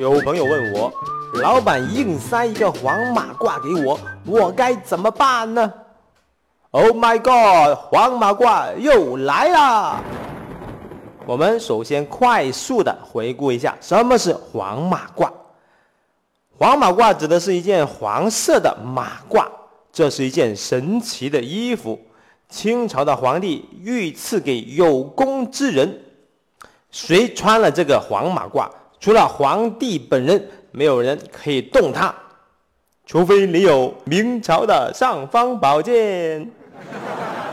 有朋友问我，老板硬塞一个黄马褂给我，我该怎么办呢？Oh my god，黄马褂又来了！我们首先快速的回顾一下什么是黄马褂。黄马褂指的是一件黄色的马褂，这是一件神奇的衣服。清朝的皇帝御赐给有功之人，谁穿了这个黄马褂？除了皇帝本人，没有人可以动它，除非你有明朝的尚方宝剑。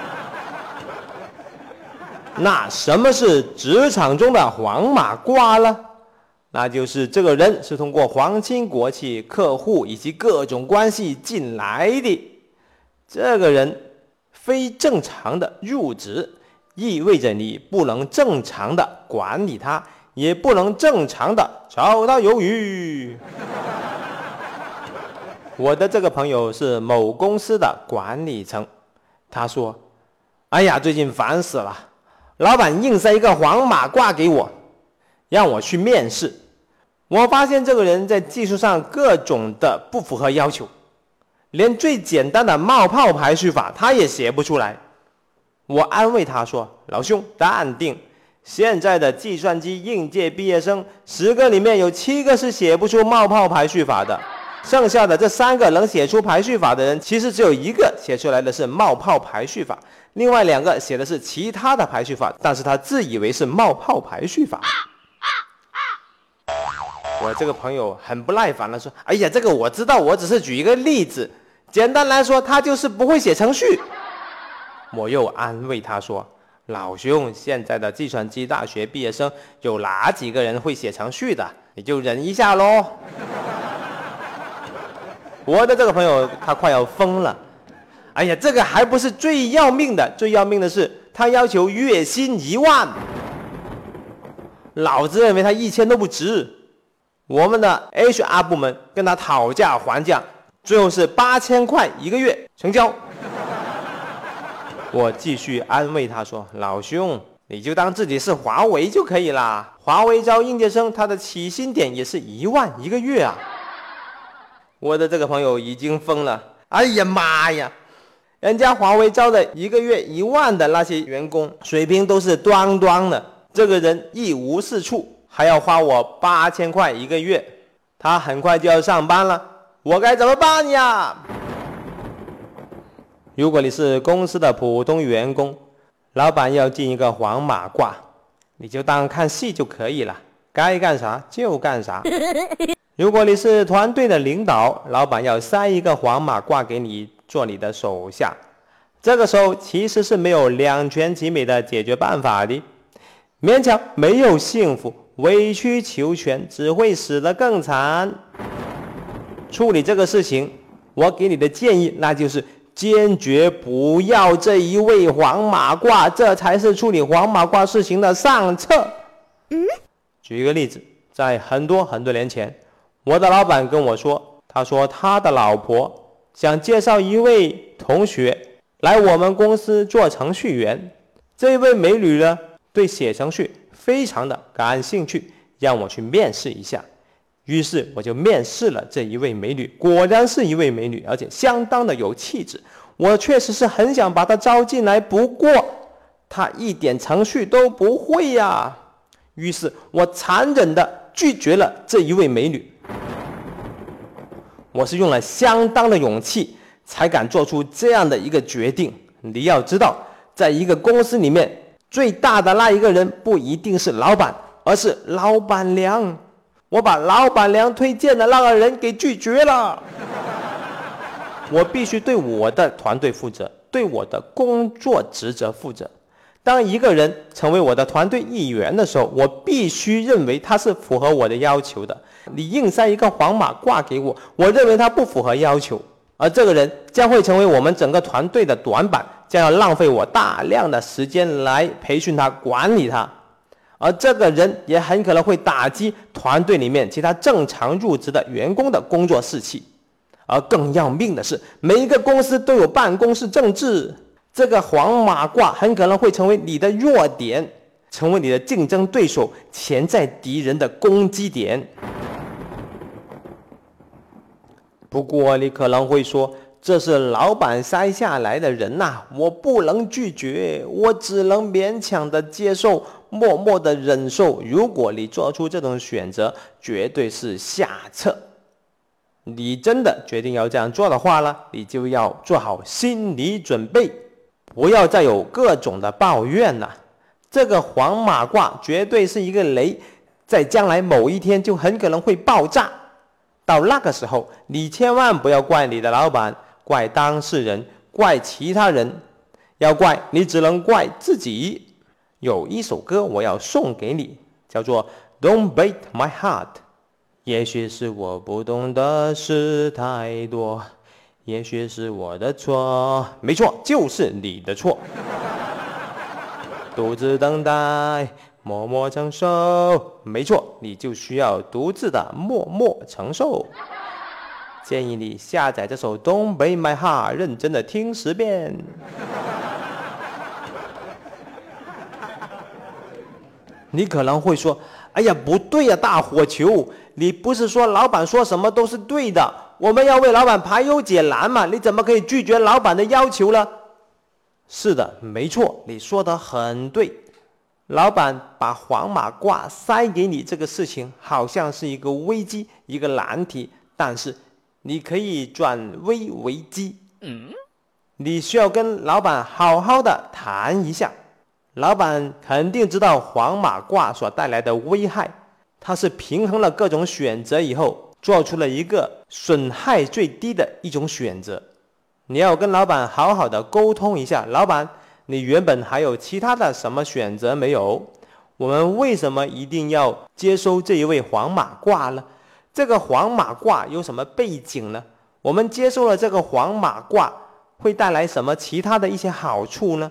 那什么是职场中的黄马褂呢？那就是这个人是通过皇亲国戚、客户以及各种关系进来的。这个人非正常的入职，意味着你不能正常的管理他。也不能正常的找他鱿鱼。我的这个朋友是某公司的管理层，他说：“哎呀，最近烦死了，老板硬塞一个黄马褂给我，让我去面试。我发现这个人在技术上各种的不符合要求，连最简单的冒泡排序法他也写不出来。”我安慰他说：“老兄，淡定。”现在的计算机应届毕业生，十个里面有七个是写不出冒泡排序法的，剩下的这三个能写出排序法的人，其实只有一个写出来的是冒泡排序法，另外两个写的是其他的排序法，但是他自以为是冒泡排序法。我这个朋友很不耐烦了，说：“哎呀，这个我知道，我只是举一个例子，简单来说，他就是不会写程序。”我又安慰他说。老兄，现在的计算机大学毕业生有哪几个人会写程序的？你就忍一下喽。我的这个朋友他快要疯了。哎呀，这个还不是最要命的，最要命的是他要求月薪一万。老子认为他一千都不值。我们的 HR 部门跟他讨价还价，最后是八千块一个月成交。我继续安慰他说：“老兄，你就当自己是华为就可以啦。华为招应届生，他的起薪点也是一万一个月啊。”我的这个朋友已经疯了。哎呀妈呀，人家华为招的一个月一万的那些员工，水平都是端端的。这个人一无是处，还要花我八千块一个月。他很快就要上班了，我该怎么办呀？如果你是公司的普通员工，老板要进一个黄马褂，你就当看戏就可以了，该干啥就干啥。如果你是团队的领导，老板要塞一个黄马褂给你做你的手下，这个时候其实是没有两全其美的解决办法的，勉强没有幸福，委曲求全只会死得更惨。处理这个事情，我给你的建议那就是。坚决不要这一位黄马褂，这才是处理黄马褂事情的上策。嗯，举一个例子，在很多很多年前，我的老板跟我说，他说他的老婆想介绍一位同学来我们公司做程序员。这位美女呢，对写程序非常的感兴趣，让我去面试一下。于是我就面试了这一位美女，果然是一位美女，而且相当的有气质。我确实是很想把她招进来，不过她一点程序都不会呀。于是我残忍的拒绝了这一位美女。我是用了相当的勇气才敢做出这样的一个决定。你要知道，在一个公司里面，最大的那一个人不一定是老板，而是老板娘。我把老板娘推荐的那个人给拒绝了。我必须对我的团队负责，对我的工作职责负责。当一个人成为我的团队一员的时候，我必须认为他是符合我的要求的。你硬塞一个黄马褂给我，我认为他不符合要求，而这个人将会成为我们整个团队的短板，将要浪费我大量的时间来培训他、管理他。而这个人也很可能会打击团队里面其他正常入职的员工的工作士气，而更要命的是，每一个公司都有办公室政治，这个黄马褂很可能会成为你的弱点，成为你的竞争对手、潜在敌人的攻击点。不过你可能会说，这是老板塞下来的人呐，我不能拒绝，我只能勉强的接受，默默的忍受。如果你做出这种选择，绝对是下策。你真的决定要这样做的话呢，你就要做好心理准备，不要再有各种的抱怨了。这个黄马褂绝对是一个雷，在将来某一天就很可能会爆炸。到那个时候，你千万不要怪你的老板，怪当事人，怪其他人，要怪你只能怪自己。有一首歌我要送给你，叫做《Don't Break My Heart》。也许是我不懂的事太多，也许是我的错，没错，就是你的错。独自等待，默默承受。没错，你就需要独自的默默承受。建议你下载这首《东北 My Heart》，认真的听十遍。你可能会说：“哎呀，不对呀，大火球，你不是说老板说什么都是对的？我们要为老板排忧解难嘛？你怎么可以拒绝老板的要求呢？”是的，没错，你说的很对。老板把黄马褂塞给你这个事情，好像是一个危机，一个难题。但是，你可以转危为机。嗯，你需要跟老板好好的谈一下。老板肯定知道黄马褂所带来的危害，他是平衡了各种选择以后，做出了一个损害最低的一种选择。你要跟老板好好的沟通一下，老板，你原本还有其他的什么选择没有？我们为什么一定要接收这一位黄马褂呢？这个黄马褂有什么背景呢？我们接收了这个黄马褂，会带来什么其他的一些好处呢？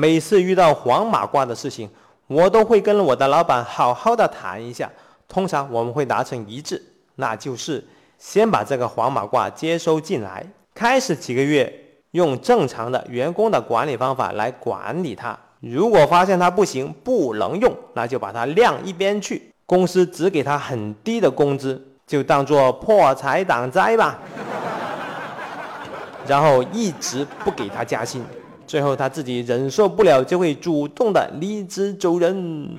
每次遇到黄马褂的事情，我都会跟我的老板好好的谈一下，通常我们会达成一致，那就是先把这个黄马褂接收进来。开始几个月用正常的员工的管理方法来管理他，如果发现他不行不能用，那就把他晾一边去。公司只给他很低的工资，就当做破财挡灾吧。然后一直不给他加薪，最后他自己忍受不了，就会主动的离职走人。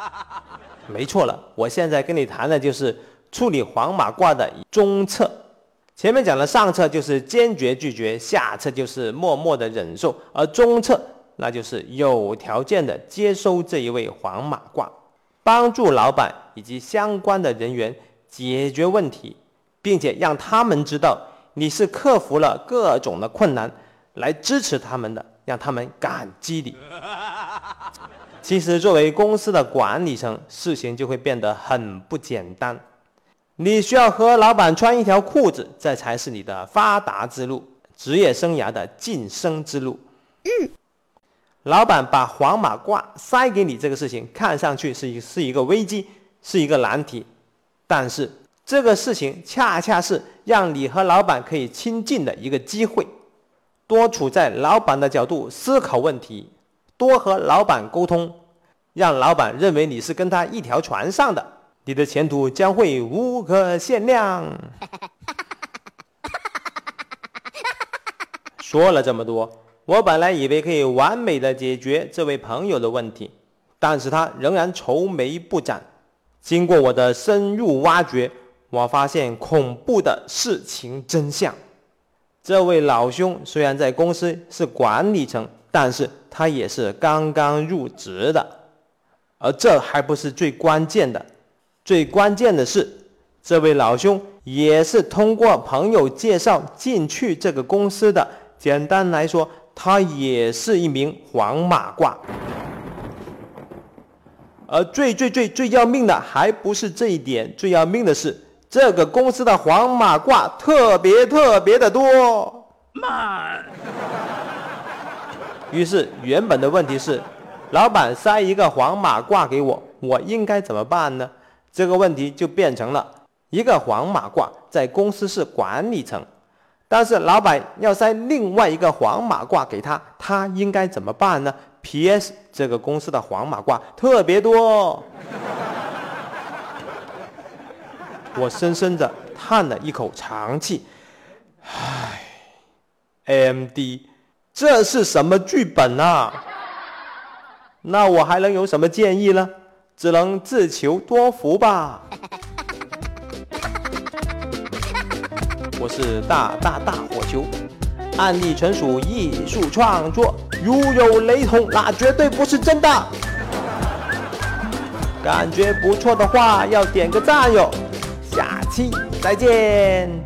没错了，我现在跟你谈的就是处理黄马褂的中策。前面讲的上策就是坚决拒绝，下策就是默默的忍受，而中策那就是有条件的接收这一位黄马褂，帮助老板以及相关的人员解决问题，并且让他们知道你是克服了各种的困难来支持他们的，让他们感激你。其实作为公司的管理层，事情就会变得很不简单。你需要和老板穿一条裤子，这才是你的发达之路，职业生涯的晋升之路。嗯，老板把黄马褂塞给你这个事情，看上去是一是一个危机，是一个难题，但是这个事情恰恰是让你和老板可以亲近的一个机会。多处在老板的角度思考问题，多和老板沟通，让老板认为你是跟他一条船上的。你的前途将会无可限量。说了这么多，我本来以为可以完美的解决这位朋友的问题，但是他仍然愁眉不展。经过我的深入挖掘，我发现恐怖的事情真相。这位老兄虽然在公司是管理层，但是他也是刚刚入职的，而这还不是最关键的。最关键的是，这位老兄也是通过朋友介绍进去这个公司的。简单来说，他也是一名黄马褂。而最最最最要命的还不是这一点，最要命的是这个公司的黄马褂特别特别的多。慢。于是原本的问题是，老板塞一个黄马褂给我，我应该怎么办呢？这个问题就变成了一个黄马褂在公司是管理层，但是老板要塞另外一个黄马褂给他，他应该怎么办呢？P.S. 这个公司的黄马褂特别多，我深深的叹了一口长气，唉，AMD，这是什么剧本啊？那我还能有什么建议呢？只能自求多福吧。我是大大大火球，案例纯属艺术创作，如有雷同，那绝对不是真的。感觉不错的话，要点个赞哟。七再见。